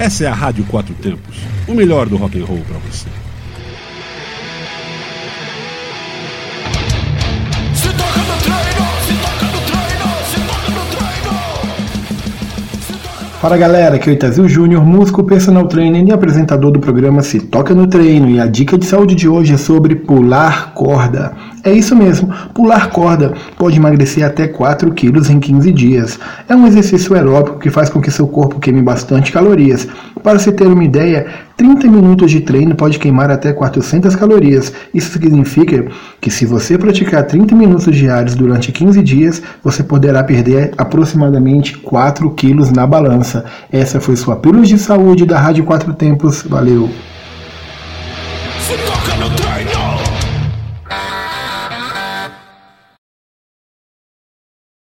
Essa é a Rádio Quatro Tempos, o melhor do rock and roll para você. Fala galera, aqui é o Itazil Júnior, músico, personal trainer e apresentador do programa Se Toca no Treino. E a dica de saúde de hoje é sobre pular corda. É isso mesmo, pular corda pode emagrecer até 4 quilos em 15 dias. É um exercício aeróbico que faz com que seu corpo queime bastante calorias. Para se ter uma ideia, 30 minutos de treino pode queimar até 400 calorias. Isso significa que se você praticar 30 minutos diários durante 15 dias, você poderá perder aproximadamente 4 quilos na balança. Essa foi sua Pílulas de Saúde da Rádio Quatro Tempos. Valeu! Se toca no treino.